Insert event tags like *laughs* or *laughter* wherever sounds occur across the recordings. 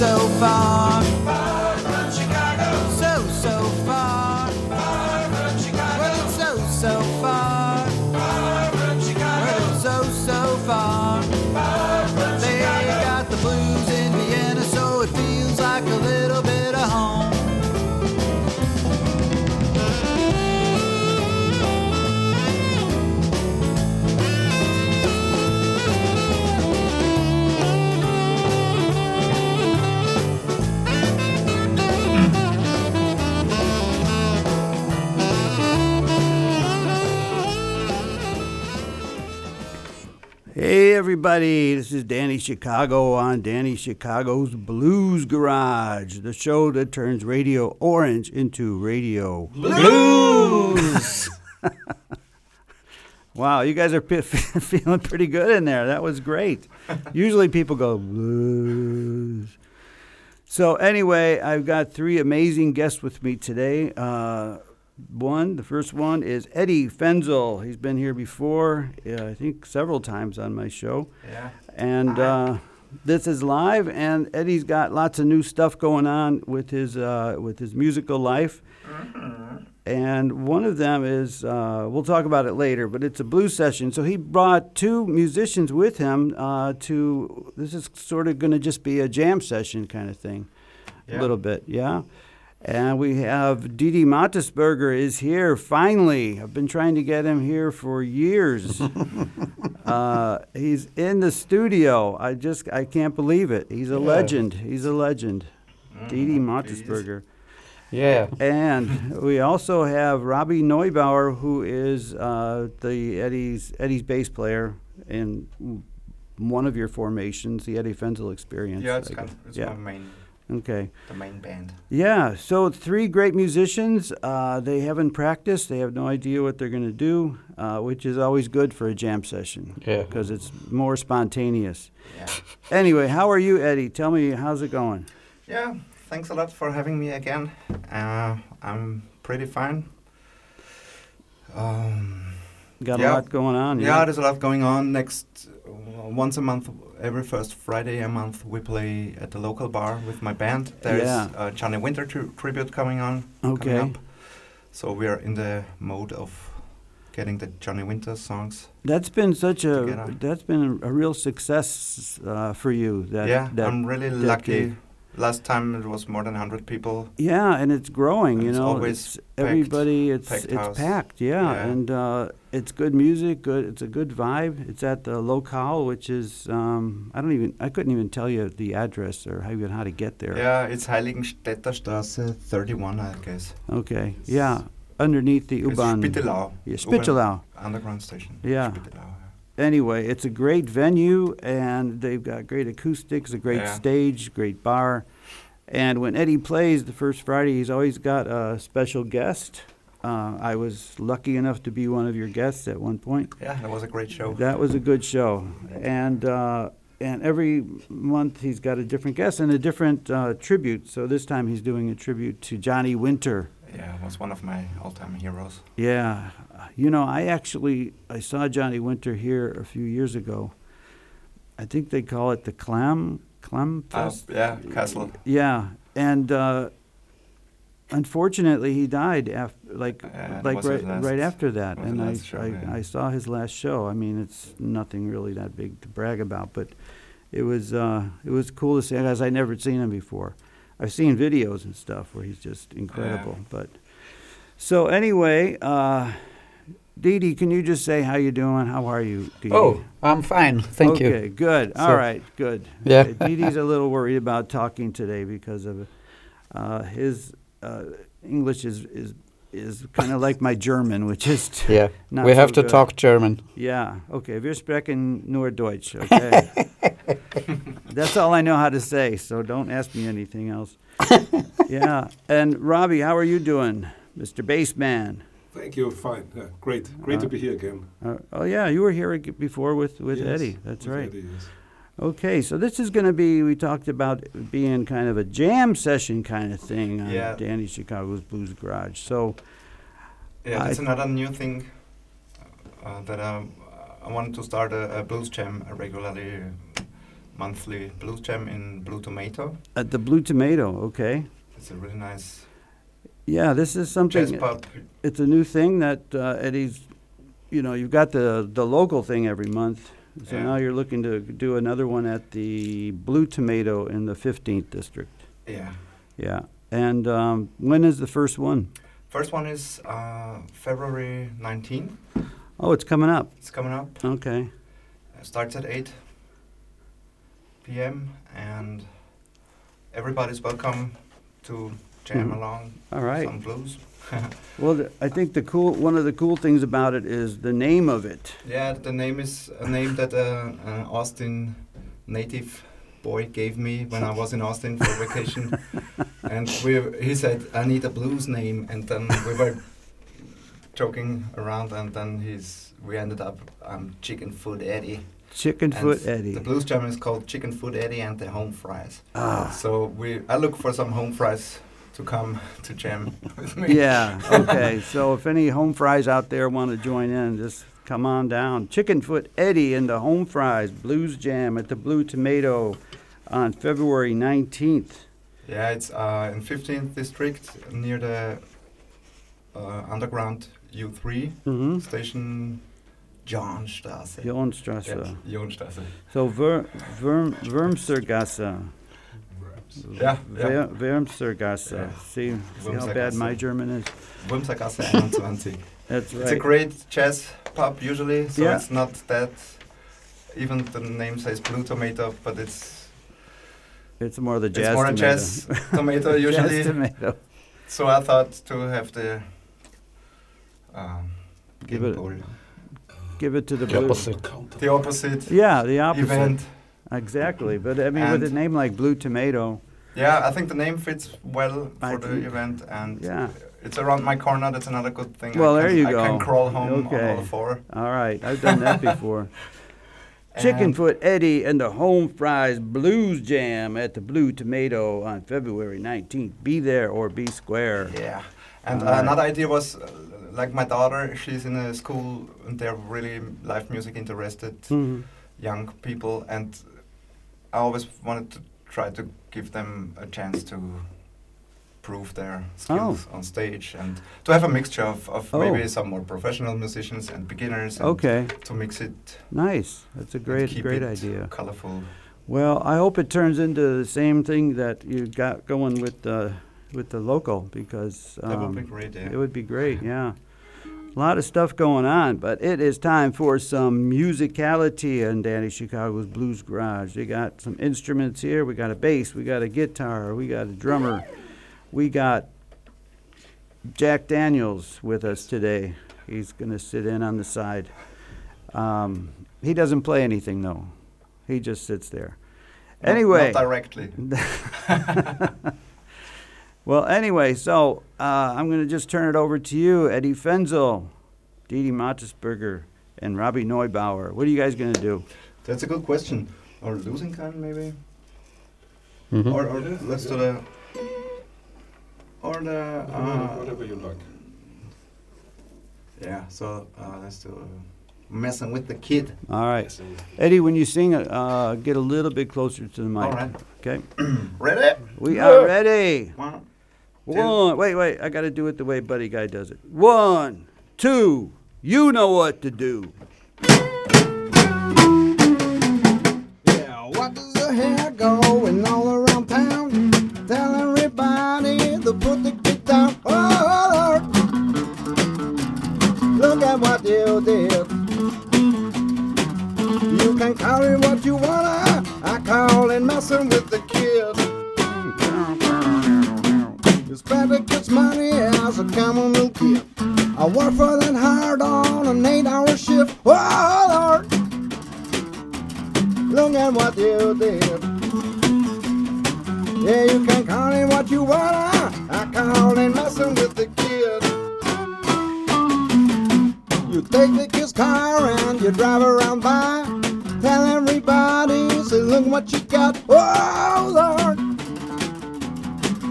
so far. Everybody, this is Danny Chicago on Danny Chicago's Blues Garage, the show that turns Radio Orange into Radio Blues. *laughs* wow, you guys are p- *laughs* feeling pretty good in there. That was great. Usually people go blues. So anyway, I've got three amazing guests with me today. Uh, one, the first one is Edi Fenzl. He's been here before, uh, I think several times on my show. Yeah. And uh, this is live, and Eddie's got lots of new stuff going on with his uh, with his musical life. And one of them is uh, we'll talk about it later, but it's a blues session. So he brought two musicians with him uh, to. This is sort of going to just be a jam session kind of thing, a little bit, yeah. And we have Didi Mattersberger is here finally. I've been trying to get him here for years. *laughs* uh, he's in the studio. I just I can't believe it. He's a legend. He's a legend. Didi Mattersberger. Yeah. And we also have Robbie Neubauer, who is uh, the Eddie's Eddie's bass player in one of your formations, the Edi Fenzl Experience. Yeah, it's kind of, it's yeah. my main, Okay. the main band. Yeah, so three great musicians. Uh, they haven't practiced. They have no idea what they're going to do, uh, which is always good for a jam session Yeah. because it's more spontaneous. Yeah. Anyway, how are you, Eddie? Tell me, how's it going? Yeah. Thanks a lot for having me again. Uh, I'm pretty fine. Um, Got a lot going on. yeah, yeah, there's a lot going on. Next, once a month, every first Friday a month, we play at the local bar with my band. There's Yeah. a Johnny Winter tri- tribute coming on. coming Okay. up. So we are in the mode of getting the Johnny Winter songs. That's been such a Together. that's been a real success uh, for you. That, yeah, that I'm really lucky. Last time it was more than 100 people. Yeah, and it's growing. You It's know, always It's- everybody. It's packed it's house. packed. Yeah, Yeah. and uh, it's good music. Good. It's a good vibe. It's at the locale, which is um, I don't even I couldn't even tell you the address or how even how to get there. Yeah, it's Heiligenstädter Straße 31, I guess. Okay. Yeah, underneath the It's U-Bahn. Spittelau. Yeah, Spittelau. Underground station. Yeah. Spittelau. Anyway, it's a great venue, and they've got great acoustics, a great Yeah. stage, great bar. And when Eddie plays the first Friday, he's always got a special guest. Uh, I was lucky enough to be one of your guests at one point. Yeah, that was a great show. That was a good show, and uh, and every month he's got a different guest and a different uh, tribute. So this time he's doing a tribute to Johnny Winter. Yeah, was one of my all-time heroes. Yeah, you know, I actually I saw Johnny Winter here a few years ago. I think they call it the Clam Clam Uh, Fest. yeah, Castle. Yeah, and uh, unfortunately he died after like Yeah, like right right after that, and I show, I, yeah. I saw his last show. I mean, it's nothing really that big to brag about, but it was uh, it was cool to see as I'd never seen him before. I've seen videos and stuff where he's just incredible, but so anyway. Uh, Dee Dee, can you just say how you doing? How are you, Dee Dee? Oh, I'm fine. Thank okay, you. Okay, good. All So- right, good. Yeah. Dee Dee's a little worried about talking today because of uh, his uh, English is is is kind of like my German, which is *laughs* Yeah. we have so to good. talk German. Yeah. Okay. Wir sprechen nur Deutsch. Okay. *laughs* *laughs* That's all I know how to say. So don't ask me anything else. *laughs* yeah. And Robbie, how are you doing, Mr. Bassman? Thank you. Fine. Yeah, great. Great Uh, to be here again. Uh, oh yeah, you were here before with with Yes, Eddie. That's with right. Eddie, yes. Okay, so this is going to be, we talked about being kind of a jam session kind of thing on Yeah. Danny Chicago's Blues Garage. So, Yeah, I- another new thing uh, that um, I wanted to start a, a blues jam regularly monthly blue jam in Blue Tomato. At the Blue Tomato, okay. It's a really nice Yeah, this is jazz something. It's a new thing that uh, Eddie's. You know, you've got the the local thing every month, so Yeah. now you're looking to do another one at the Blue Tomato in the 15th district. Yeah. Yeah, and um, when is the first one? First one is uh, February 19th. Oh, it's coming up. It's coming up. Okay. It starts at 8 p.m. and everybody's welcome to jam Mhm. along All right. some blues. *laughs* Well, th- I think the cool one of the cool things about it is the name of it. Yeah, the name is a name that uh, an Austin native boy gave me when I was in Austin for vacation. *laughs* and we, he said, I need a blues name. And then we were joking around, and then he's, we ended up um, Chicken Foot Eddie. Chicken And Foot Eddie. The blues jam is called Chicken Foot Eddie and the Home Fries. Ah. So we, I look for some home fries to come to jam *laughs* with me. Yeah. Okay. so if any home fries out there want to join in, just come on down. Chicken Foot Eddie and the Home Fries Blues Jam at the Blue Tomato on February 19th. Yeah, it's uh, in 15th district near the uh, underground U3 Mm-hmm. station Johnstrasse. Johnstrasse. Yeah, Johnstrasse. So Ver, Verm, Wormsergasse. Yeah, yeah. Ver, Wormsergasse. Yeah. See, see how bad my German is? Wimsergasse 21. *laughs* That's right. It's a great jazz pub usually, so Yeah. it's not that. Even the name says Blue Tomato, but it's It's more the jazz it's more a tomato. jazz tomato *laughs* usually. Jazz tomato. So I thought to have the um, Give it- Give it to the The blue. opposite. the opposite Yeah, the opposite. event. Exactly. But I mean, with a name like Blue Tomato, Yeah, I think the name fits well I for the think- event, and yeah. it's around my corner. That's another good thing. Well, I there can, you I go. can crawl home Okay. on all four. All right, I've done that *laughs* before. Chicken And- Foot Eddie and the Home Fries Blues Jam at the Blue Tomato on February 19th. Be there or be square. Yeah, and uh, another idea was uh, like my daughter. She's in a school, and they're really live music interested Mhm. young people, and I always wanted to try to give them a chance to prove their skills on stage and to have a mixture of, of Oh. maybe some more professional musicians and beginners and Okay, to mix it nice. That's a great, great idea. colorful Well, I hope it turns into the same thing that you got going with the with the local because that would um, be great yeah It would be great, yeah. A lot of stuff going on, but it is time for some musicality in Danny Chicago's Blues Garage. They got some instruments here. We got a bass, we got a guitar, we got a drummer, we got Jack Daniels with us today. He's going to sit in on the side. Um, he doesn't play anything though. He just sits there. Not- Anyway. not directly *laughs* *laughs* Well, anyway, so uh, I'm going to just turn it over to you, Edi Fenzl, Didi Mattersberger, and Robbie Neubauer. What are you guys going to do? that's a good question or losing kind maybe Mhm. or, or Yeah, let's yeah. do the or the uh, Whatever you like. yeah so uh, let's do uh, messing with the kid All right. Eddie, when you sing, uh, get a little bit closer to the mic. all right Okay? *clears throat* ready We are ready. one One. Wait, wait. I got to do it the way Buddy Guy does it. One, two. You know what to do. Yeah, what does the hair going all around town? Tell everybody to put the kid down. Oh, Lord. Look at what you did. You can call it what you wanna. I call it messing with the kid. Spend the kid's money as a common little kid. I work for that hard on an eight-hour shift. Oh, Lord. Look at what you did. Yeah, you can call it what you wanna. I call it messing with the kid. You take the kid's car and you drive around by. Tell everybody, say, look what you got. Oh, Lord.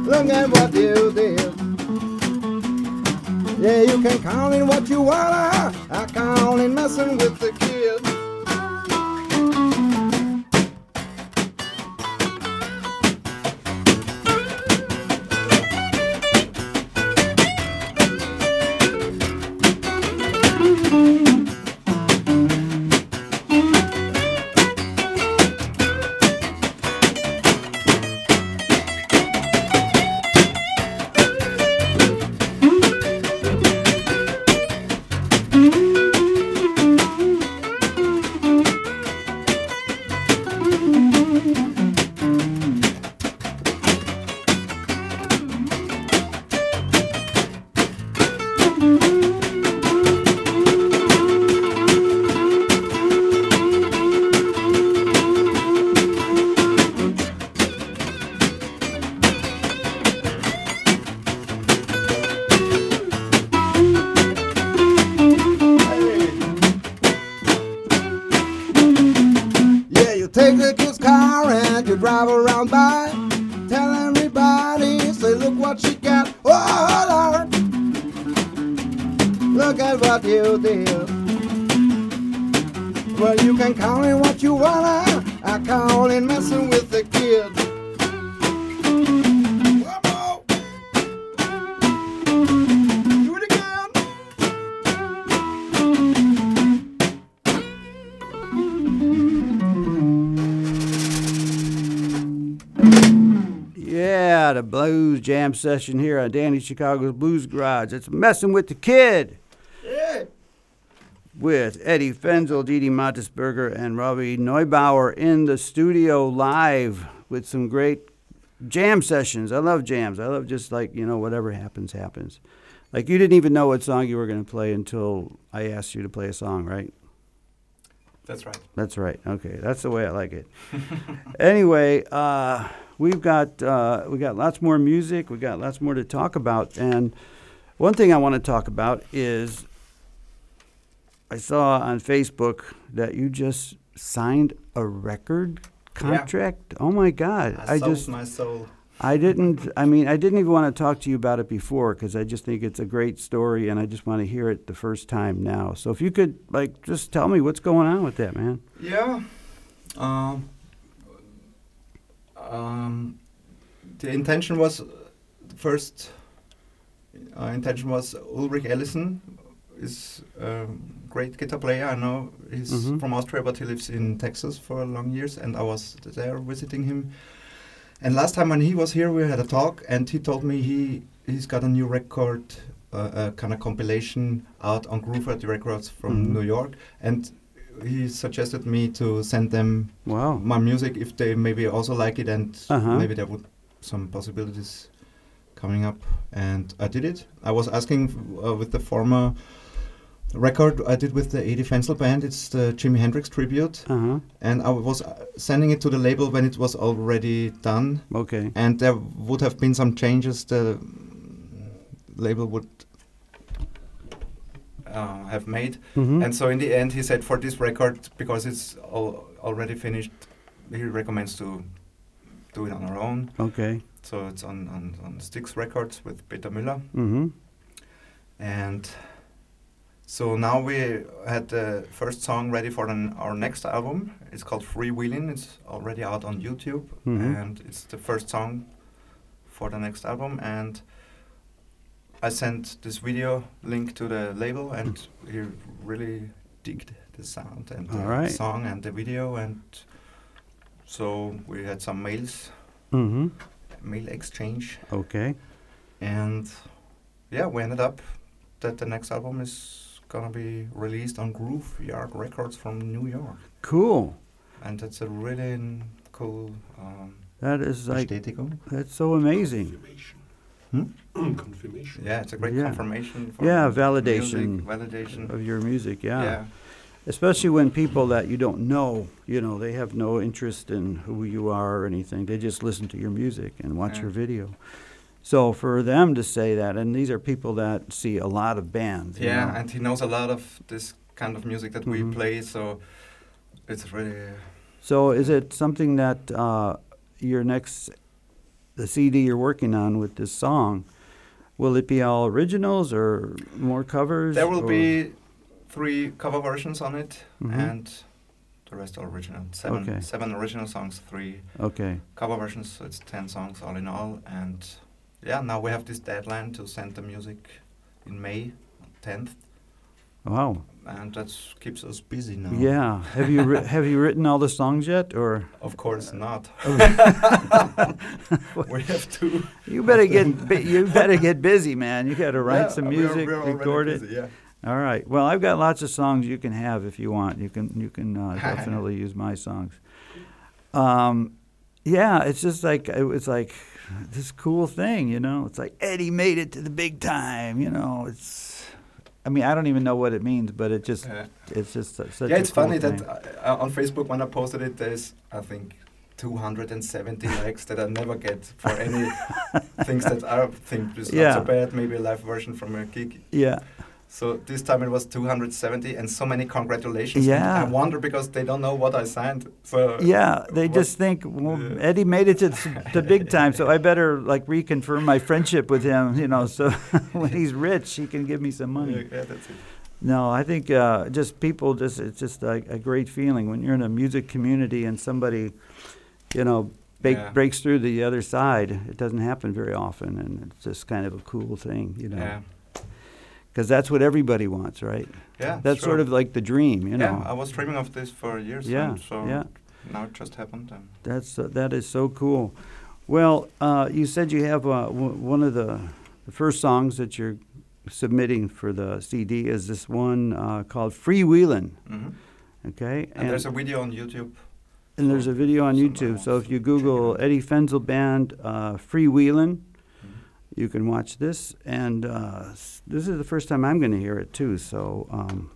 Look at what you did. Yeah, you can call it what you wanna. I call it messing with the kid. Call messing with the kid. Yeah, the blues jam session here on Danny Chicago's Blues Garage. It's messing with the kid. With Edi Fenzl, Didi Mattersberger, and Robbie Neubauer in the studio live with some great jam sessions. I love jams. I love just like, you know, whatever happens, happens. Like you didn't even know what song you were going to play until I asked you to play a song, right? That's right. That's right. Okay, that's the way I like it. *laughs* anyway, uh, we've got uh, we got lots more music. We got lots more to talk about, and one thing I want to talk about is I saw on Facebook that you just signed a record contract. Oh my God! I, I just my soul. I didn't. I mean, I didn't even want to talk to you about it before because I just think it's a great story, and I just want to hear it the first time now. So if you could, like, just tell me what's going on with that, man. Yeah. Um, um, the intention was the first uh, intention was Ulrich Ellison is a great guitar player. I know he's Mhm. from Austria, but he lives in Texas for a long years, and I was there visiting him. And last time when he was here, we had a talk, and he told me he he's got a new record, uh, a kind of compilation out on Groove Records from Mhm. New York, and he suggested me to send them Wow. my music if they maybe also like it, and Uh-huh. maybe there would some possibilities coming up. And I did it. I was asking uh, with the former record I did with the Edi Fenzl band. It's the Jimi Hendrix tribute, Uh huh. and I was uh, sending it to the label when it was already done, Okay. and there would have been some changes. The label would. Uh, have made Mm-hmm. and so in the end, he said for this record, because it's all already finished, he recommends to do it on our own. okay. So it's on, on, on Styx Records with Peter Müller. Mm-hmm. And so now we had the first song ready for an, our next album. It's called Freewheeling. It's already out on YouTube. Mhm. And it's the first song for the next album. And I sent this video link to the label, and he really digged the sound and the right. song and the video. And so we had some mails, Mm-hmm. mail exchange. Okay. And yeah, we ended up that the next album is gonna be released on Groove Yard Records from New York, Cool. and it's a really cool um, that is like that's so amazing. Confirmation. Hmm? *clears throat* Confirmation. Yeah, it's a great Yeah. confirmation. For Yeah, music, validation validation. Of your music, yeah. yeah. Especially when people that you don't know, you know, they have no interest in who you are or anything. They just listen to your music and watch Yeah. your video. So for them to say that, and these are people that see a lot of bands. Yeah, know. and he knows a lot of this kind of music that Mhm. we play, so it's really So is it something that uh, your next, the CD you're working on with this song, will it be all originals or more covers? There will or- be three cover versions on it, Mhm. and the rest are original. Seven, Okay. seven original songs, three Okay. cover versions. So it's ten songs all in all, and yeah, now we have this deadline to send the music in May, tenth, Wow. and that keeps us busy now. Yeah. Have you ri- *laughs* have you written all the songs yet, or Of course not. *laughs* *laughs* We have to you better get you better get busy, man. You got to write Yeah, some music, we are already record it. Yeah. All right. Well, I've got lots of songs you can have if you want. You can you can uh, definitely use my songs. Um, yeah, it's just like it was like *sighs* this cool thing, you know. It's like Eddie made it to the big time, you know. It's I mean, I don't even know what it means, but it just Yeah. it's just su- such yeah, it's cool funny thing. that on Facebook when I posted it, there's I think 270 *laughs* likes that I never get for any things that I think is Yeah. not so bad. Maybe a live version from a gig, yeah. So this time it was 270, and so many congratulations. Yeah. I wonder because they don't know what I signed. So Yeah, they what- just think, well, Yeah. Eddie made it to *laughs* the big time, so I better like reconfirm my friendship with him, you know, so *laughs* when he's rich, he can give me some money. yeah, that's it. No, I think uh, just people, just it's just a, a great feeling when you're in a music community and somebody, you know, break, Yeah. breaks through the other side. It doesn't happen very often, and it's just kind of a cool thing, you know, Yeah, because that's what everybody wants, right? yeah. That's sure. sort of like the dream, you know. Yeah, I was dreaming of this for years. Yeah, and so yeah. now it just happened. And That's uh, that is so cool. Well, uh, you said you have uh, w- one of the the first songs that you're submitting for the CD is this one uh, called "Freewheelin'." mhm. Okay, and there's a video on YouTube. and there's a video on YouTube. So if you to check it Google. Edi Fenzl Band uh, "Freewheelin',". You can watch this. And uh, this is the first time I'm going to hear it too. So um,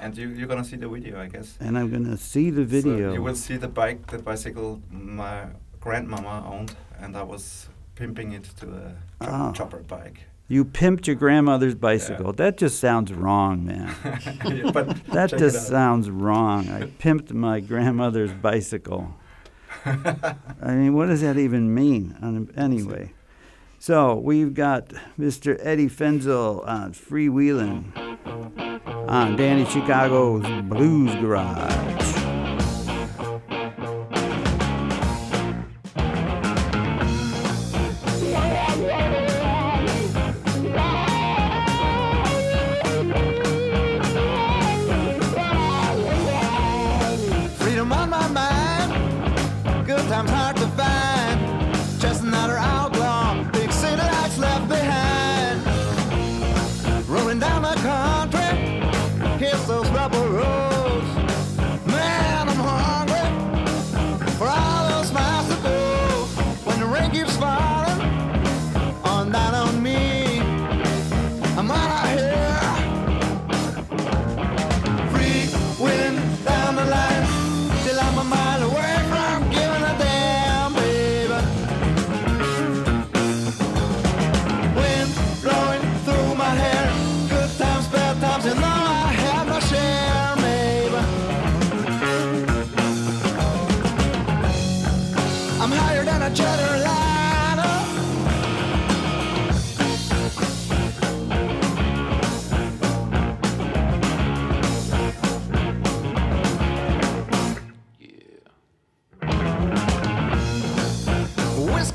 And you, you're gonna see the video, I guess. and I'm going to see the So video. you will see the bike, the bicycle my grandmama owned, and I was pimping it to a Ah. chopper bike. You pimped your grandmother's bicycle. That just sounds wrong, man. *laughs* Yeah, but *laughs* That just sounds wrong. I *laughs* pimped my grandmother's bicycle. I mean, what does that even mean? Anyway, so we've got Mr. Edi Fenzl on freewheeling on Danny Chicago's Blues Garage.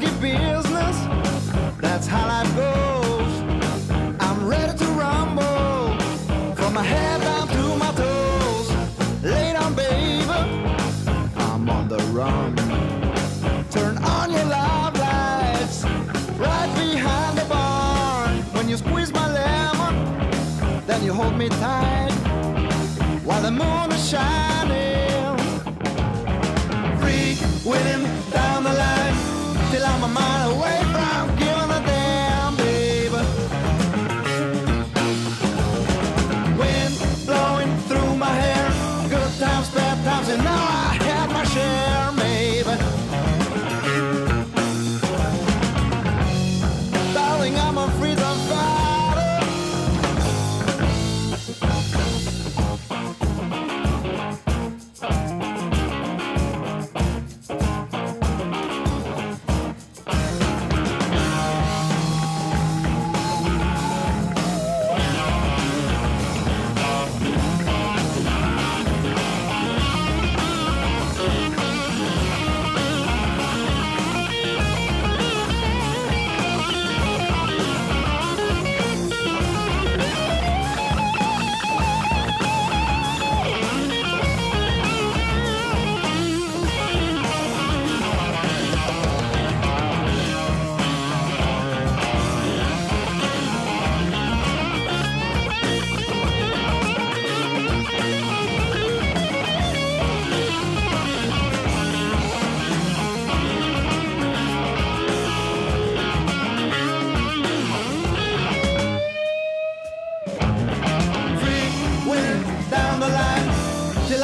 Whiskey business. That's how life goes. I'm ready to rumble from my head down to my toes. Lay down, baby. I'm on the run. Turn on your love lights right behind the barn. When you squeeze my lemon, then you hold me tight while the moon is shining free, winning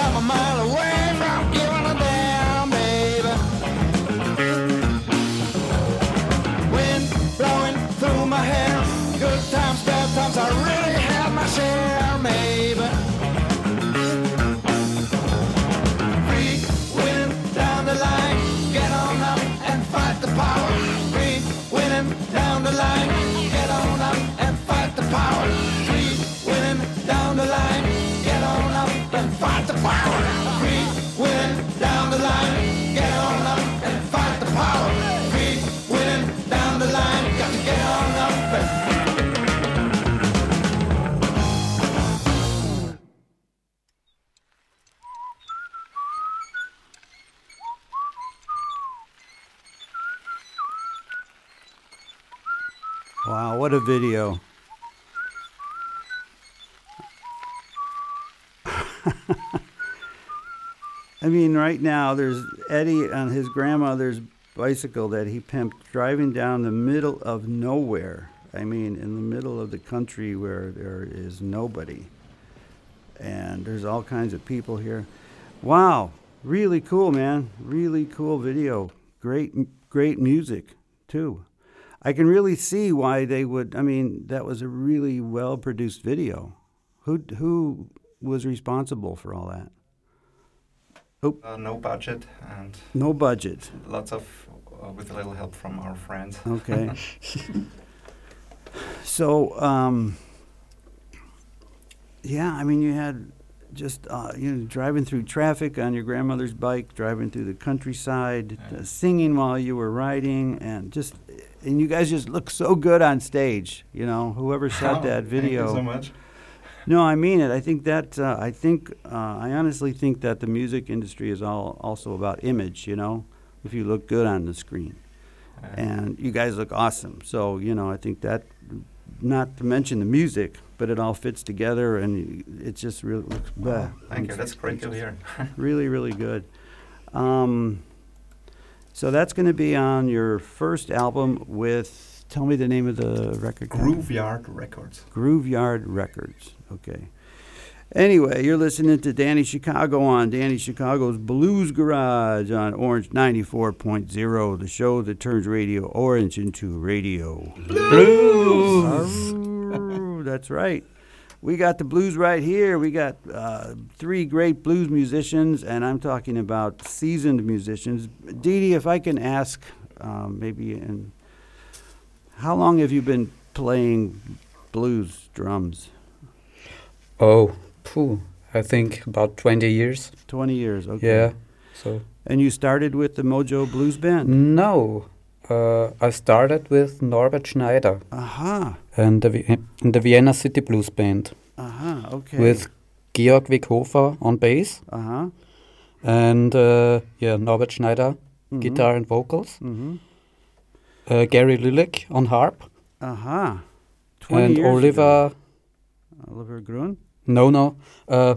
half a mile away. Video. *laughs* I mean, right now there's Eddie on his grandmother's bicycle that he pimped driving down the middle of nowhere. I mean, in the middle of the country where there is nobody. And there's all kinds of people here. Wow, really cool, man. Really cool video. Great, great music, too. I can really see why they would. I mean, that was a really well produced video. Who, who was responsible for all that? Uh, no budget and No budget. lots of, uh, with a little help from our friends. Okay. *laughs* so, um, yeah, I mean, you had just uh, you know driving through traffic on your grandmother's bike, driving through the countryside, Yeah. uh, singing while you were riding, and just and you guys just look so good on stage. You know, whoever shot that video. Thank you so much. No, I mean it. I think that uh, I think uh, I honestly think that the music industry is all also about image. You know, if you look good on the screen, Uh, and you guys look awesome. So you know, I think that, not to mention the music, but it all fits together, and it just really looks. bleh. thank you. That's great to hear. *laughs* Really, really good. Um, so that's going to be on your first album with. Tell me the name of the record. company. Groove Yard Records. Groove Yard Records. Okay. Anyway, you're listening to Danny Chicago on Danny Chicago's Blues Garage on Orange 94.0, the show that turns Radio Orange into radio. Blues! That's right. We got the blues right here. We got uh, three great blues musicians, and I'm talking about seasoned musicians. Dee Dee, if I can ask, um, maybe, in, how long have you been playing blues drums? Oh, phew, I think about 20 years. 20 years, okay. Yeah. So And you started with the Mojo Blues Band? no, uh, I started with Norbert Schneider Aha, and the, in the Vienna City Blues Band aha, okay. with Georg Wickhofer on bass uh-huh. and uh, yeah Norbert Schneider Mhm. guitar and vocals, Mm-hmm. uh, Gary Lilich on harp Aha. 20 and years Oliver ago. Oliver Grun? no no uh,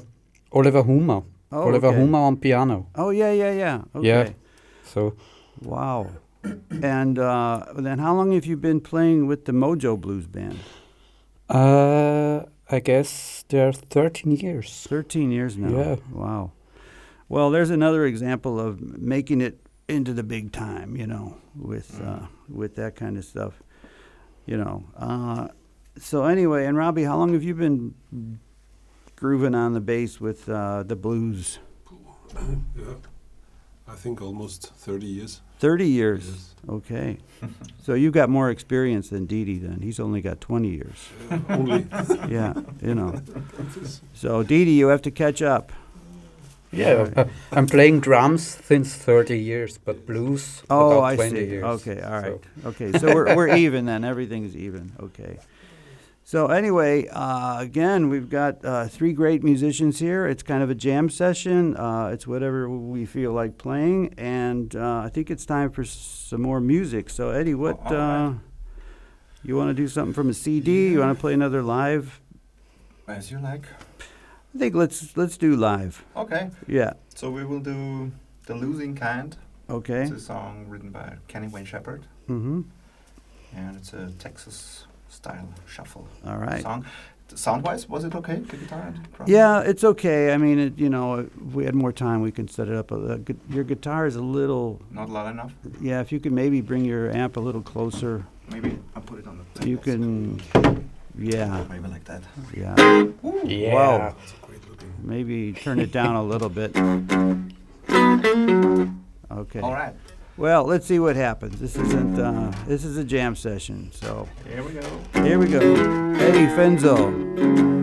Oliver Humer Oh, Oliver okay. Humer on piano. Oh, yeah, yeah, yeah. Okay. Yeah. So Wow. And uh, then how long have you been playing with the Mojo Blues Band? uh, I guess they're 13 years. 13 years now. Yeah. Wow. Well, there's another example of making it into the big time, you know, with uh, with that kind of stuff, you know. Uh, so anyway, and Robbie, how long have you been grooving on the bass with uh, the blues? Yeah. I think almost 30 years. 30 years. Yes. Okay. *laughs* so you've got more experience than Didi Dee then. He's only got 20 years. Uh, only. *laughs* Yeah, you know. So Dee Dee, you have to catch up. Yeah, uh, *laughs* I'm playing drums since 30 years, but blues Oh, about I 20 see. years. Okay, all right. So- Okay, so we're, we're even then. Everything's even. Okay. So anyway, uh, again, we've got uh, three great musicians here. It's kind of a jam session. Uh, it's whatever we feel like playing, and uh, I think it's time for some more music. So Eddie, what All right. uh, you want to do something from a CD? You want to play another live? As you like. I think let's let's do live. Okay. Yeah. So we will do The Losing Kind. Okay. It's a song written by Kenny Wayne Shepherd, Mm-hmm. and it's a Texas style shuffle All right. song. Sound wise, was it okay? The guitar and? Yeah, it's okay. I mean, it, you know, if we had more time, we can set it up. A, a, gu- your guitar is a little, Not loud enough. yeah. If you could maybe bring your amp a little closer, Maybe I'll put it on the you table. can, yeah, Maybe like that. yeah. Yeah. Wow. That's great looking. Maybe turn it down a little bit. *laughs* Okay. All right. Well, let's see what happens. This isn't. Uh, this is a jam session. So Here we go. here we go. Edi Fenzl.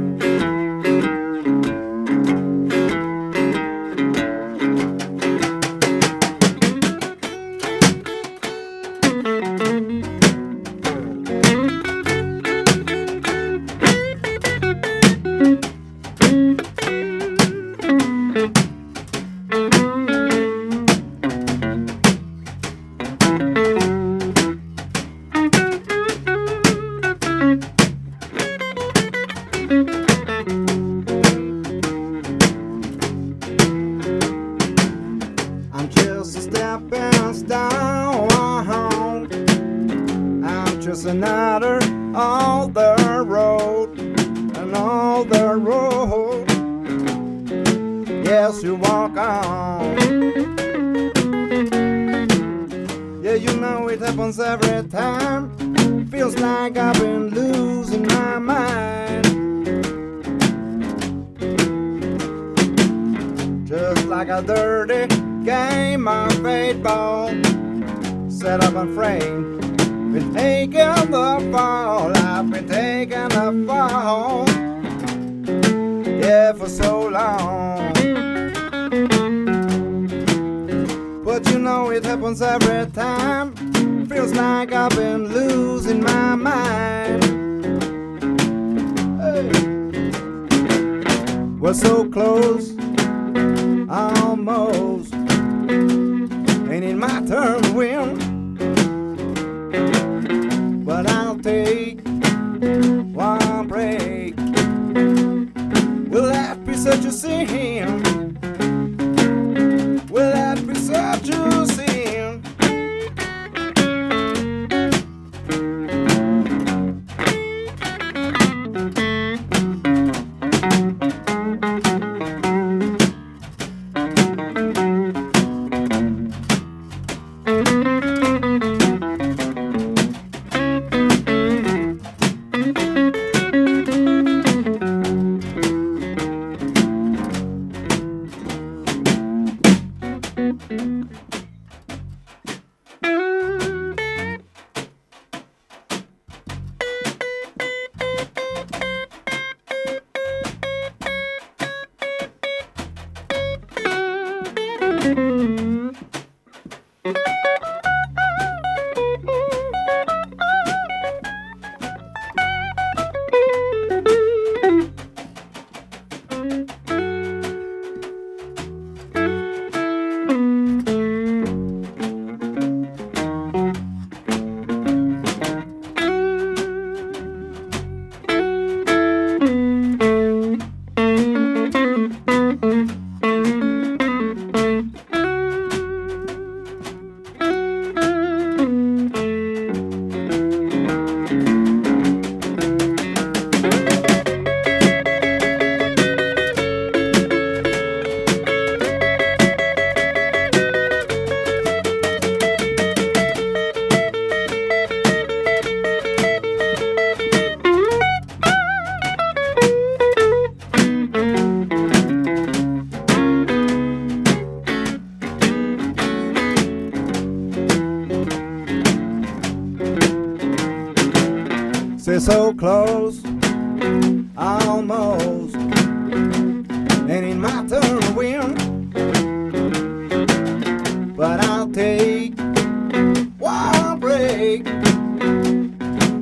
Break.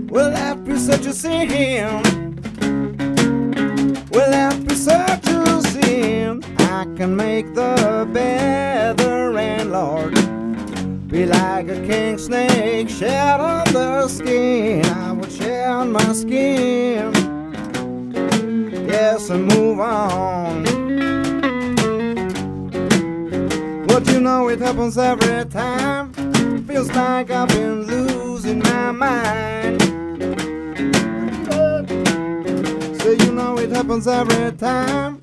Will that be such a sin? Will that be such a sin? I can make the better and Lord be like a king snake shed on the skin. I would shed on my skin. Yes, and move on. But you know it happens every time. Feels like I've been losing my mind. So you know it happens every time.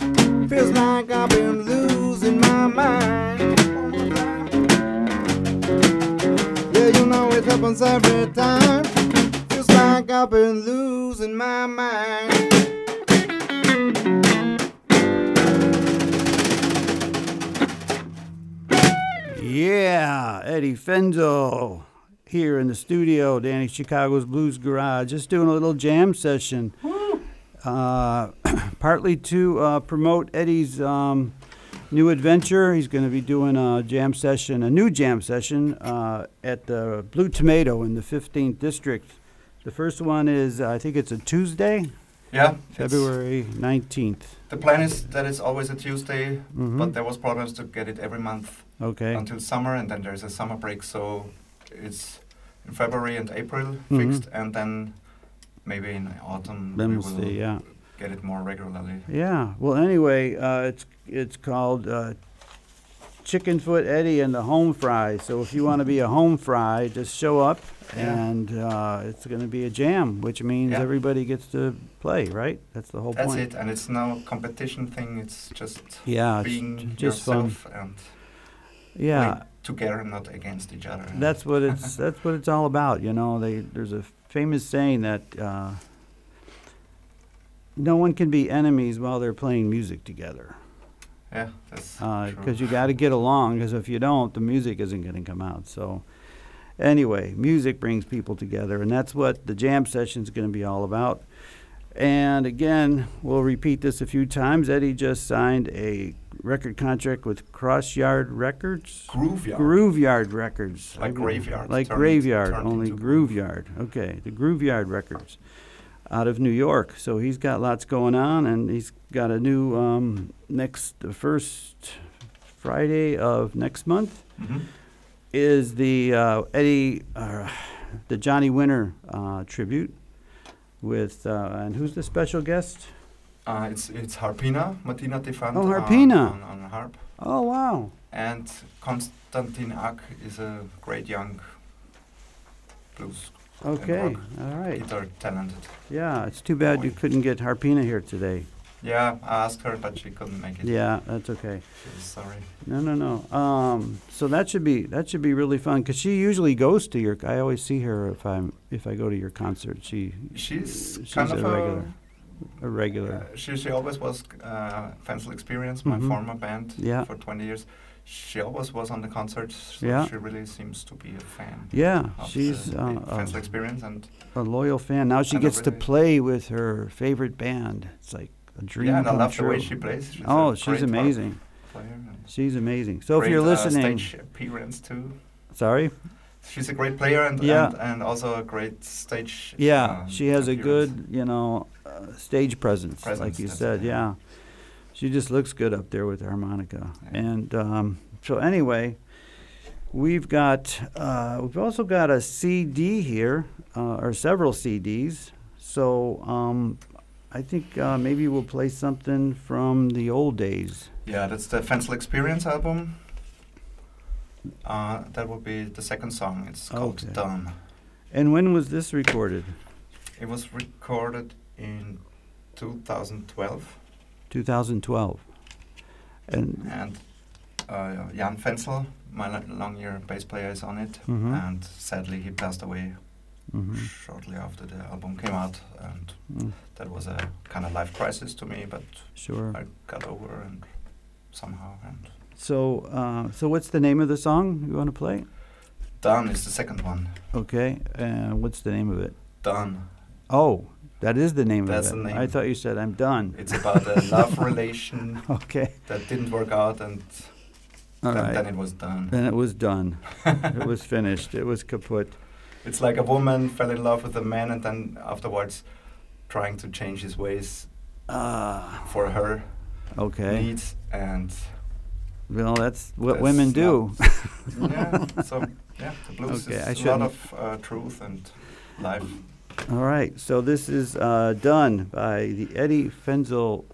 Feels like I've been losing my mind. Yeah, you know it happens every time. Feels like I've been losing my mind. Yeah, Edi Fenzl here in the studio, Danny Chicago's Blues Garage, just doing a little jam session. Uh, *clears throat* partly to uh, promote Edi's um, new adventure. He's going to be doing a jam session, a new jam session uh, at the Blue Tomato in the 15th District. The first one is, I think it's a Tuesday, Yeah, February 19th. The plan is that it's always a Tuesday, Mhm. but there was problems to get it every month Okay. until summer, and then there's a summer break, so it's in February and April Mhm. fixed, and then maybe in autumn Then we we'll see, yeah. get it more regularly. Yeah. Well, anyway, uh, it's it's called uh, Chicken Foot Eddie and the Home Fry. So if you want to be a home fry, just show up, Yeah. and uh, it's going to be a jam, which means Yeah. everybody gets to play, right? That's the whole That's point. it, and it's no competition thing. It's just Yeah, it's being just fun. yourself and Yeah, playing together, not against each other. that's what it's *laughs* that's what it's all about. You know, they there's a famous saying that uh, no one can be enemies while they're playing music together. yeah, that's because true. Uh, you got to get along. Because if you don't, the music isn't going to come out. So, anyway, music brings people together, and that's what the jam session is going to be all about. And again, we'll repeat this a few times. Edi just signed a record contract with Crossyard Records. groove yard. Groove Yard Records. Like I- Graveyard, Like turned- Graveyard, turned only into Groove groove. Yard. Okay, the Groove Yard Records out of New York. So he's got lots going on, and he's got a new um, next, the first Friday of next month Mhm. is the uh, Edi, uh, the Johnny Winter uh, tribute with, uh, and who's the special guest? Uh, it's it's Harpina, Martina Defant Oh, on- Harpina. on, on harp, Oh, wow. and Konstantin Ak is a great young blues Okay, all right. guitar talented. Yeah, it's too bad you couldn't get Harpina here today. Yeah, I asked her, but she couldn't make it. Yeah, that's okay. She's sorry. No, no, no. Um, so that should be that should be really fun because she usually goes to your. I always see her if I'm if I go to your concert. She She's, She's kind a of regular. a a regular. Uh, she she always was uh, Fenzl Experience, my Mhm. former band Yeah. for 20 years. She always was on the concerts, so Yeah. she really seems to be a fan. Yeah, of she's uh, a, Experience, and a loyal fan. Now she gets to play with her favorite band. It's like a dream yeah, and I love true. the way she plays. She's oh, she's amazing. She's amazing. So if you're uh, listening, stage appearance too. sorry. She's a great player and Yeah. and, and also a great stage. Yeah, um, she has a good, you know, uh, stage presence, like you said. yeah. Yeah, she just looks good up there with the harmonica. Yeah. And um, so anyway, we've got uh, we've also got a CD here, uh, or several CDs. So um, I think uh, maybe we'll play something from the old days. Yeah, that's the Fenzl Experience album. Uh, that would be the second song. It's called Okay. Done. And when was this recorded? It was recorded in 2012, 2012. And and uh, Jan Fensel, my long year bass player, is on it. Mhm. And sadly, he passed away mhm, shortly after the album came out, and mm, that was a kind of life crisis to me. But sure. I got over and somehow and So uh, so what's the name of the song you want to play? Done is the second one. Okay, uh, what's the name of it? Done. Oh, that is the name That's of it. the name. I thought you said I'm done. It's about a *laughs* love relation Okay, that didn't work out, and then, right. then it was done. Then it was done. *laughs* it was finished. It was kaput. It's like a woman fell in love with a man, and then afterwards, trying to change his ways Ah, for her okay. needs, and Well, that's what That's women do. *laughs* *laughs* yeah. So yeah, the blues Okay, is a lot of uh, truth and life. All right, so this is uh, done by the Edi Fenzl,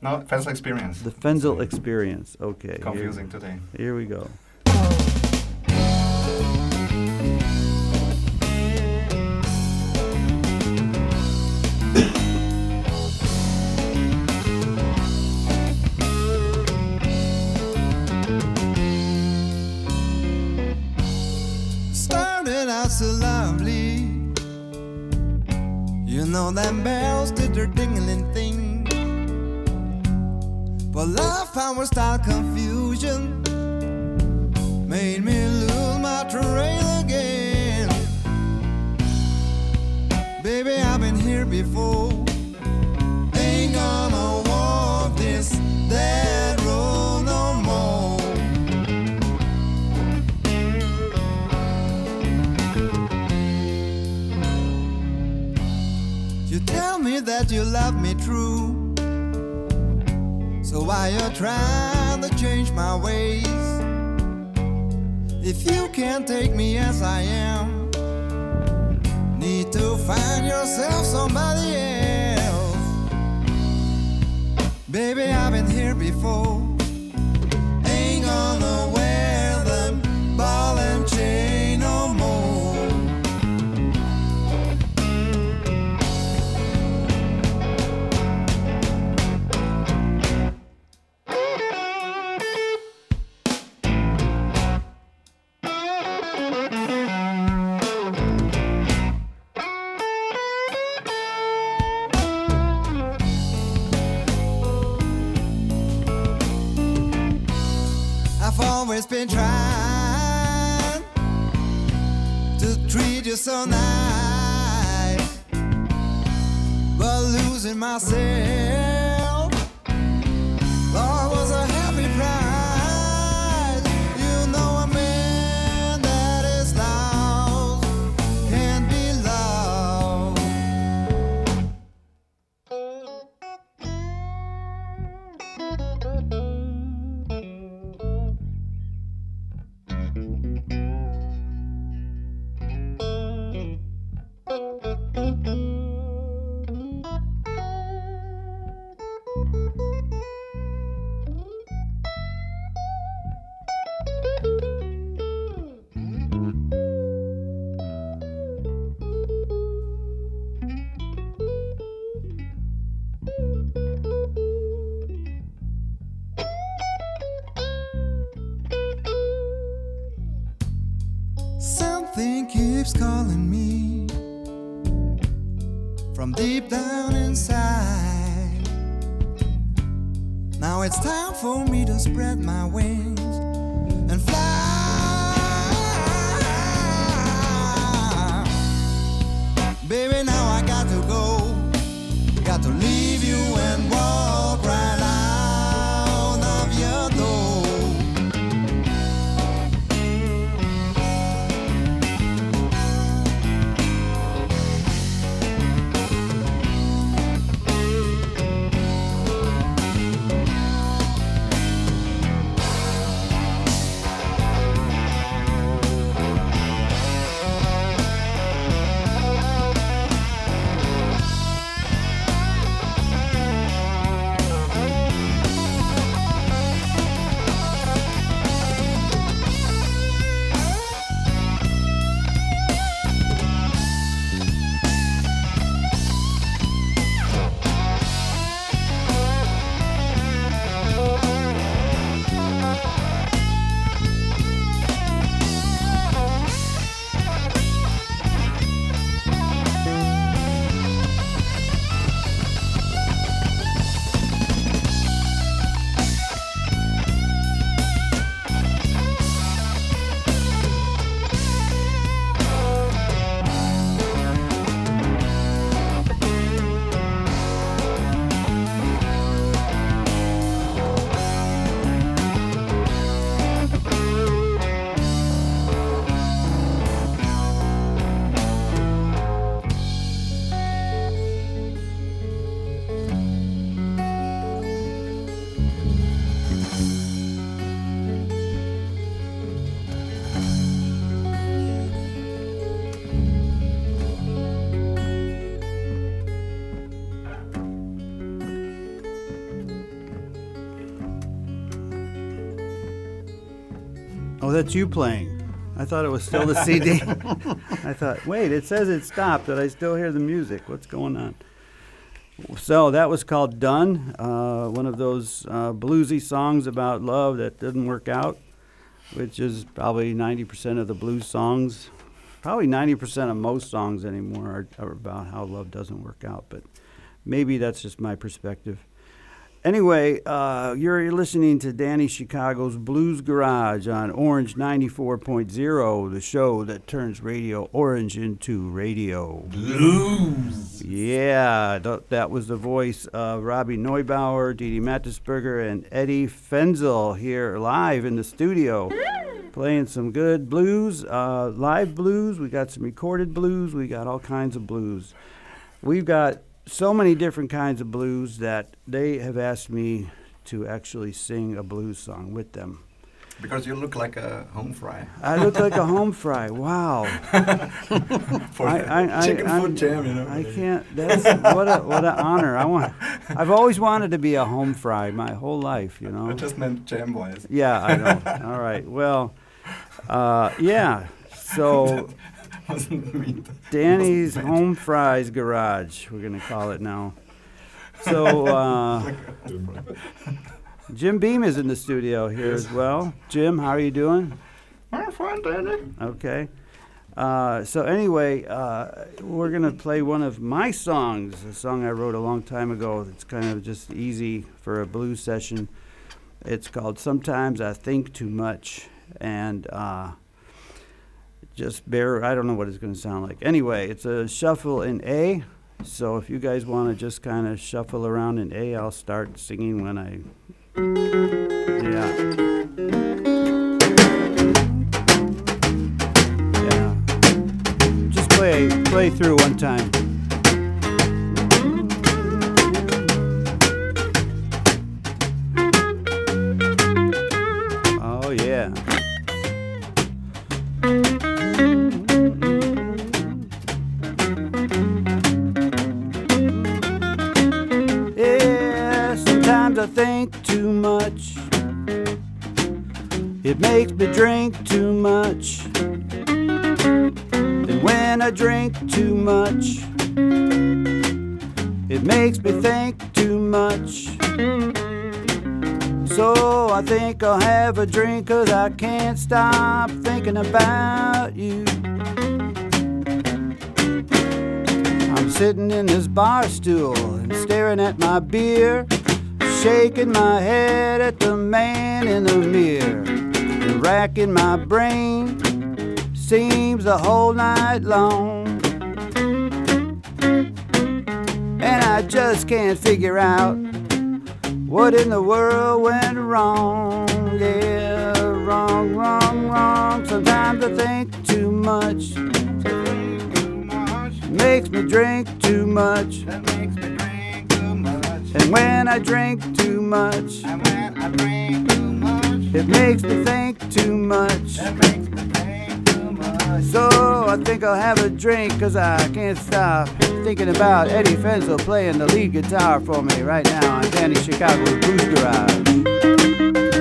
No, fenzl experience. the Fenzl Experience. Okay. here- Confusing today. Here we go. Them bells did their dingling thing. But love power style confusion made me that you love me true. So why you're trying to change my ways? If you can't take me as I am, need to find yourself somebody else. Baby, I've been here before. Spread my wings that's you playing. I thought it was still the CD. *laughs* I thought, wait, it says it stopped, but I still hear the music. What's going on? So that was called Done, uh, one of those uh, bluesy songs about love that didn't work out, which is probably 90% of the blues songs. Probably 90% of most songs anymore are, are about how love doesn't work out, but maybe that's just my perspective. Anyway, uh, you're listening to Danny Chicago's Blues Garage on Orange 94.0, the show that turns Radio Orange into radio. Blues! Yeah, th- that was the voice of Robbie Neubauer, Didi Mattersberger, and Edi Fenzl here live in the studio. Playing some good blues, uh, live blues. We got some recorded blues. We got all kinds of blues. We've got so many different kinds of blues that they have asked me to actually sing a blues song with them. Because you look like a home fry. I look like a home fry. Wow. *laughs* For I, I, I, chicken I'm- foot jam, you know. I can't. That's what a what an honor. I want. I've always wanted to be a home fry my whole life. You know. I just meant jam wise. Yeah, I know. All right. Well, uh, yeah. So *laughs* Wasn't mean. Danny's *laughs* Wasn't. Home Fries Garage. We're gonna call it now. So uh, Jim Beam is in the studio here as well. Jim, how are you doing? I'm fine, Danny. Okay. Uh, so anyway, uh, we're gonna play one of my songs, a song I wrote a long time ago. It's kind of just easy for a blues session. It's called "Sometimes I Think Too Much," and uh, just bear. I don't know what it's going to sound like. Anyway, it's a shuffle in A. So if you guys want to just kind of shuffle around in A, I'll start singing when I. Yeah. Yeah. Just play play through one time. So I think I'll have a drink cause I can't stop thinking about you. I'm sitting in this bar stool and staring at my beer, shaking my head at the man in the mirror, and racking my brain. Seems the whole night long. And I just can't figure out what in the world went wrong. Yeah, wrong, wrong, wrong. Sometimes I think too much. Makes me drink too much. And when I drink too much, it makes me think too much. So I think I'll have a drink cause I can't stop thinking about Edi Fenzl playing the lead guitar for me right now on Danny Chicago's Blues Garage.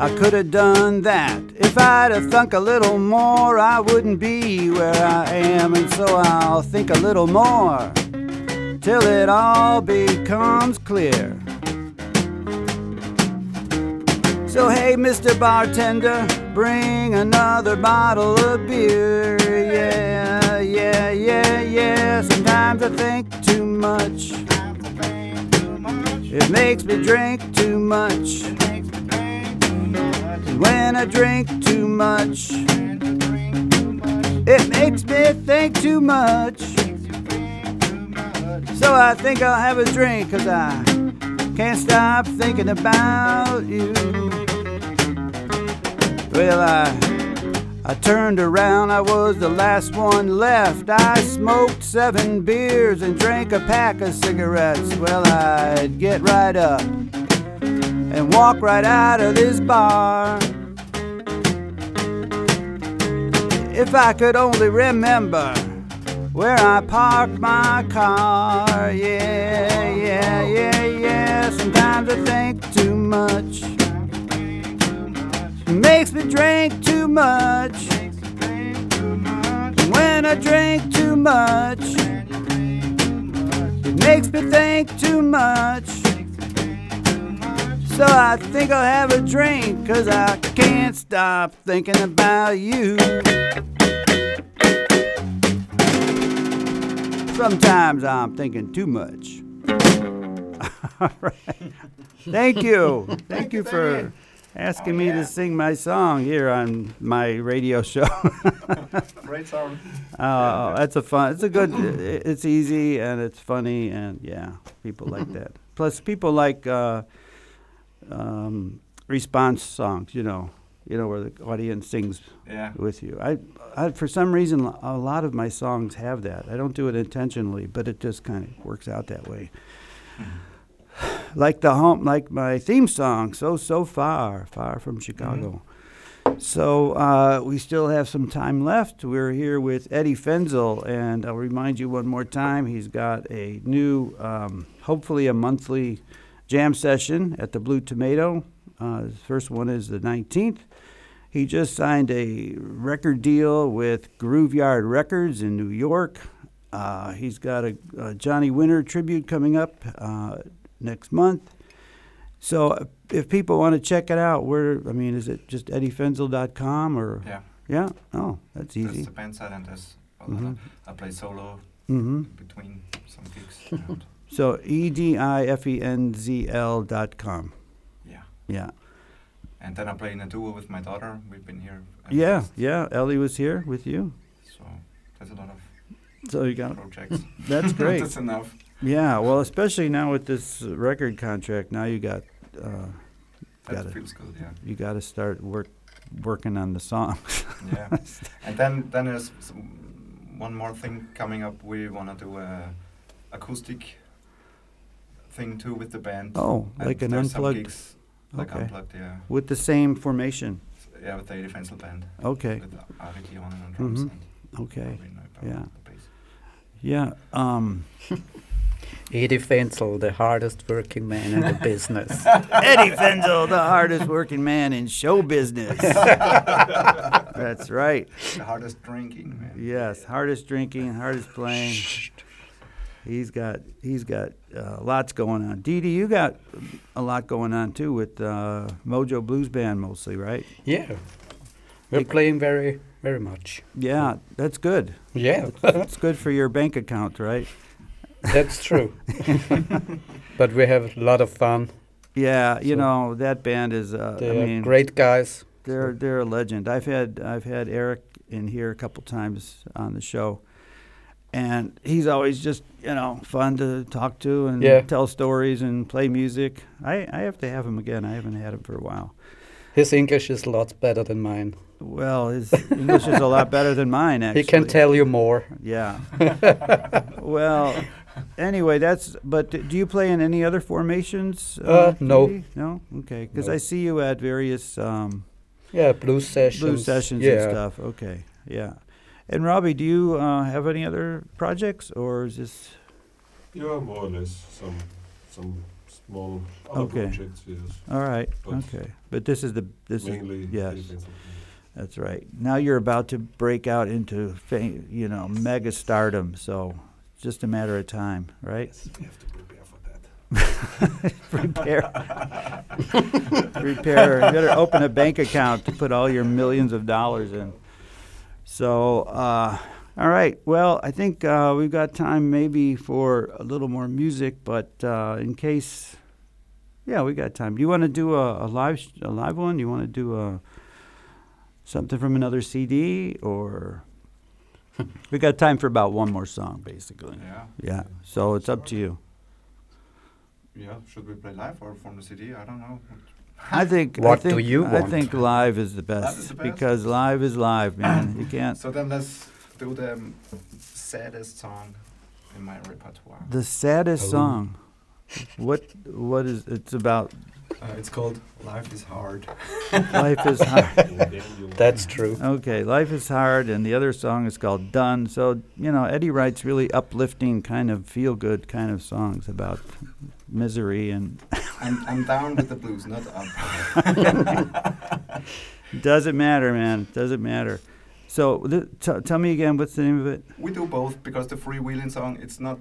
I could have done that. If I'd have thunk a little more, I wouldn't be where I am. And so I'll think a little more till it all becomes clear. So, hey, Mr. Bartender, bring another bottle of beer. Yeah, yeah, yeah, yeah. Sometimes I think too much. It makes me drink too much. When I drink too much, it makes me think too much. So I think I'll have a drink cause I can't stop thinking about you. Well, I I turned around, I was the last one left. I smoked seven beers and drank a pack of cigarettes. Well, I'd get right up and walk right out of this bar. If I could only remember where I parked my car. Yeah, yeah, yeah, yeah. Sometimes I think too much. Makes me drink too much. When I drink too much, it makes me think too much. So I think I'll have a drink, cause I can't stop thinking about you. Sometimes I'm thinking too much. *laughs* All right. Thank you. Thank you for asking me to sing my song here on my radio show. *laughs* Great song. *laughs* Oh, that's a fun. It's a good. It's easy and it's funny and yeah, people like that. Plus, people like uh, um, response songs. You know, you know where the audience sings Yeah. with you. I, I, for some reason, a lot of my songs have that. I don't do it intentionally, but it just kind of works out that way. like the home, like my theme song, so so far, far from Chicago. So uh, we still have some time left. We're here with Edi Fenzl, and I'll remind you one more time. He's got a new, um, hopefully a monthly jam session at the Blue Tomato. Uh, first one is the 19th. He just signed a record deal with Grooveyard Records in New York. Uh, he's got a, a Johnny Winter tribute coming up uh, next month. So uh, if people want to check it out, where I mean, is it just edifenzl.com or Yeah, yeah? Oh, that's there's easy. the band side and there's well, Mhm. I play solo Mm-hmm. between some gigs. *laughs* So e d i f e n z l dot com. yeah, Yeah, and then I play in a duo with my daughter. We've been here. yeah, yeah. Ellie was here with you, So there's a lot of so you got projects. *laughs* that's *laughs* great. That's enough. Yeah, well, especially now with this uh, record contract, now you got uh, That Got it. feels good. Yeah. you got to start work working on the songs. *laughs* yeah. And then then there's one more thing coming up. We want to do a acoustic thing too with the band. oh, And like an there's some unplugged gigs, like Okay. unplugged. Yeah. with the same formation. Yeah, with the Edi Fenzl band. Okay, With Ari Dionen on drums Mhm. and okay, Robin Neubauer yeah. the bass. yeah. Um, *laughs* Edi Fenzl, the hardest working man in the *laughs* business. *laughs* Edi Fenzl, the hardest working man in show business. That's right. The hardest drinking man. Yes, hardest drinking, hardest playing. He's got he's got uh, lots going on. Didi, you got a lot going on too with uh, Mojo Blues Band mostly, right? yeah. We're playing very, very much. Yeah, that's good. Yeah, It's good for your bank account, right? that's true. *laughs* but we have a lot of fun. Yeah, you So- know that band is. Uh, They are mean, great guys. They're they're a legend. I've had I've had Eric in here a couple times on the show, and he's always just you know fun to talk to and Yeah. tell stories and play music. I I have to have him again. I haven't had him for a while. His English is lots better than mine. Well, his English is a lot *laughs* better than mine. Actually, He can tell you more. Yeah. *laughs* well, anyway, that's. But do you play in any other formations? Uh, no. Didi? No. Okay, because No. I see you at various. Um, Yeah, blues sessions. Blue sessions yeah. and stuff. Okay, yeah. And Robbie, do you uh, have any other projects, or is this Yeah, more or less some some small other Okay. projects. Yes, all right? But okay, but this is the this is mainly. yes. That's right. Now you're about to break out into fa- you know mega stardom, so it's just a matter of time, right? Yes, we have to prepare for that. *laughs* *laughs* Prepare, prepare. You better open a bank account to put all your millions of dollars in. So, uh, all right. Well, I think uh, we've got time maybe for a little more music, but uh, in case, yeah, we got time. Do you want to do a, a live a live one? You want to do a something from another CD, or *laughs* we got time for about one more song, basically. Yeah. Yeah. So it's up to you. Yeah. Should we play live or from the CD? I don't know. I think. What I think, do you I want? think live is the best, is the best? because live is live, man. *clears throat* You can't. So then let's do the um, saddest song in my repertoire. The saddest Oh. song. What? What is? It's about Uh, it's called "Life Is Hard." *laughs* life is *laughs* hard. And then you'll- That's true. Okay, life is hard, and the other song is called "Done." So you know, Edi writes really uplifting, kind of feel-good kind of songs about misery, and *laughs* I'm, I'm down with the blues, not up. doesn't matter, man. Doesn't matter. So th- t- tell me again, what's the name of it? we do both because the freewheeling song it's not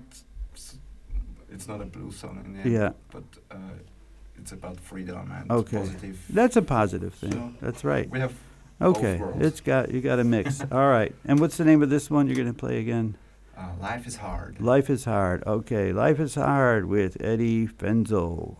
it's not a blues song in the end, Yeah, but uh, it's about freedom and Okay. positive. that's a positive thing. So- That's right. We have Okay, it's got you got a mix. *laughs* All right, and what's the name of this one you're gonna play again? uh, life is hard. Life is hard. Okay, life is hard with Edi Fenzl.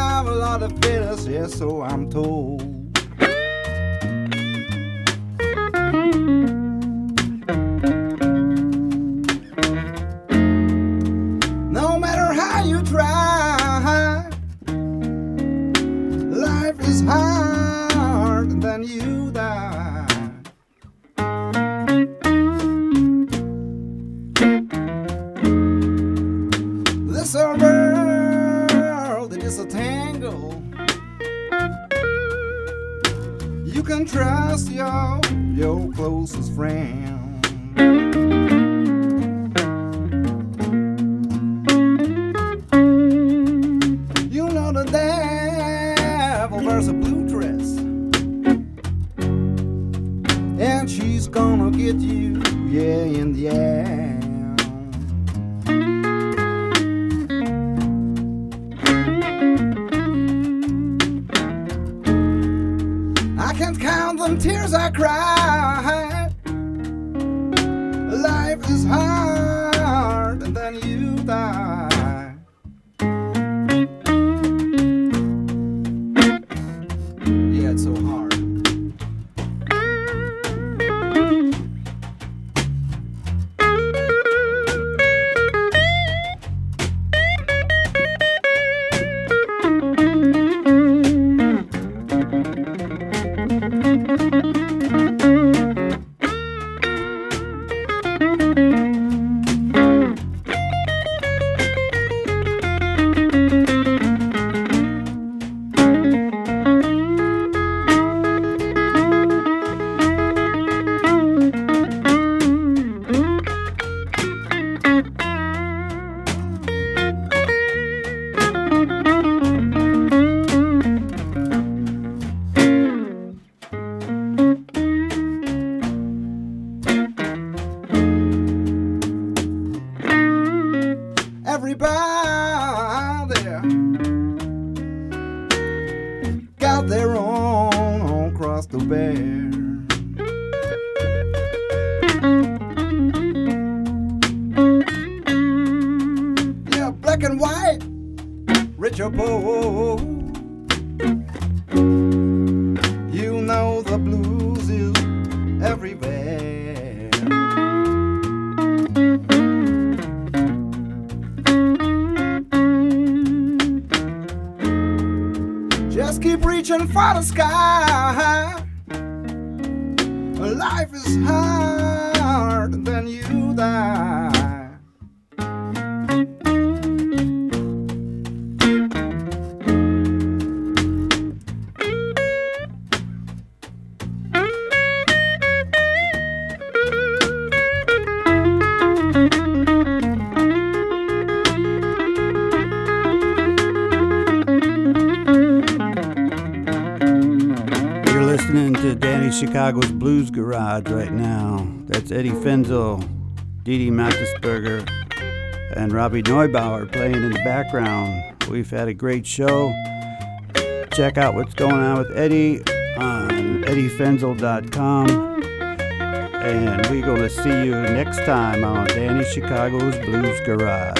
I'm a lot of yeah, so I'm told. faras, cara. Right now. That's Edi Fenzl, Dee Mattersberger, and Robbie Neubauer playing in the background. We've had a great show. Check out what's going on with Edi on edifenzl.com. And we're going to see you next time on Danny Chicago's Blues Garage.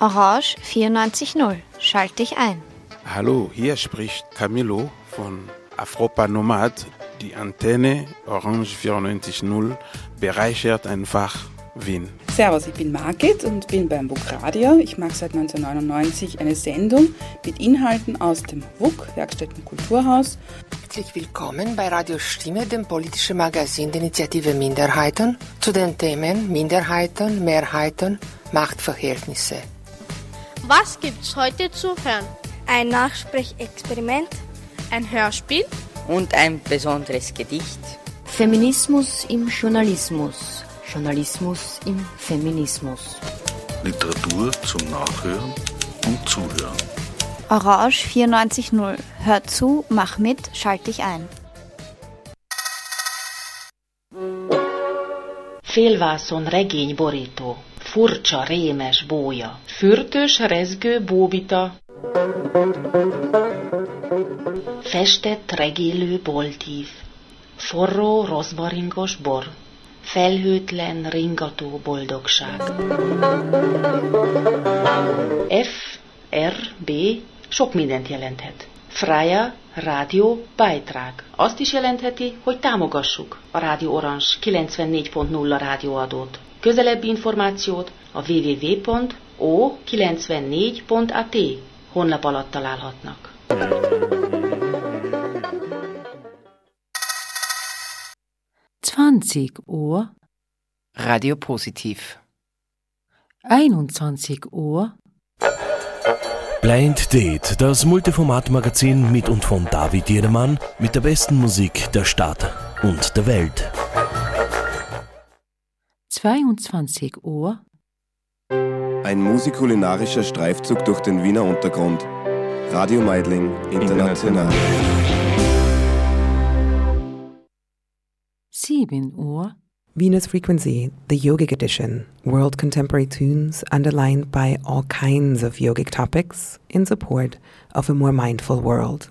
Orange 94.0. Schalt dich ein. Hallo, hier spricht Camilo von Afropa Nomad. Die Antenne Orange 94.0 bereichert einfach Wien. Servus, ich bin Margit und bin beim WUK Radio. Ich mache seit 1999 eine Sendung mit Inhalten aus dem WUK, Werkstätten Kulturhaus. Herzlich willkommen bei Radio Stimme, dem politischen Magazin der Initiative Minderheiten, zu den Themen Minderheiten, Mehrheiten, Machtverhältnisse. Was gibt's heute zu hören? Ein Nachsprechexperiment, ein Hörspiel und ein besonderes Gedicht. Feminismus im Journalismus. Journalismus im Feminismus. Literatur zum Nachhören und Zuhören. Orange 94.0. Hör zu, mach mit, schalt dich ein. Félvászon regényborító, furcsa, rémes bója, fürtös, rezgő bóbita, festett, regélő boltív, forró, rozmaringos bor, felhőtlen, ringató boldogság. F, R, B sok mindent jelenthet. Freya, rádió, Beitrag. Azt is jelentheti, hogy támogassuk a Rádió Orange 94.0 rádióadót. Közelebbi információt a www.o94.at honlap alatt találhatnak. Zwanzig Uhr Radio Positiv 21 Uhr Blind Date, das Multiformat-Magazin mit und von David Jedermann mit der besten Musik der Stadt und der Welt. 22 Uhr Ein musikulinarischer Streifzug durch den Wiener Untergrund. Radio Meidling International. 7 Uhr Venus Frequency, the yogic edition, world contemporary tunes underlined by all kinds of yogic topics in support of a more mindful world.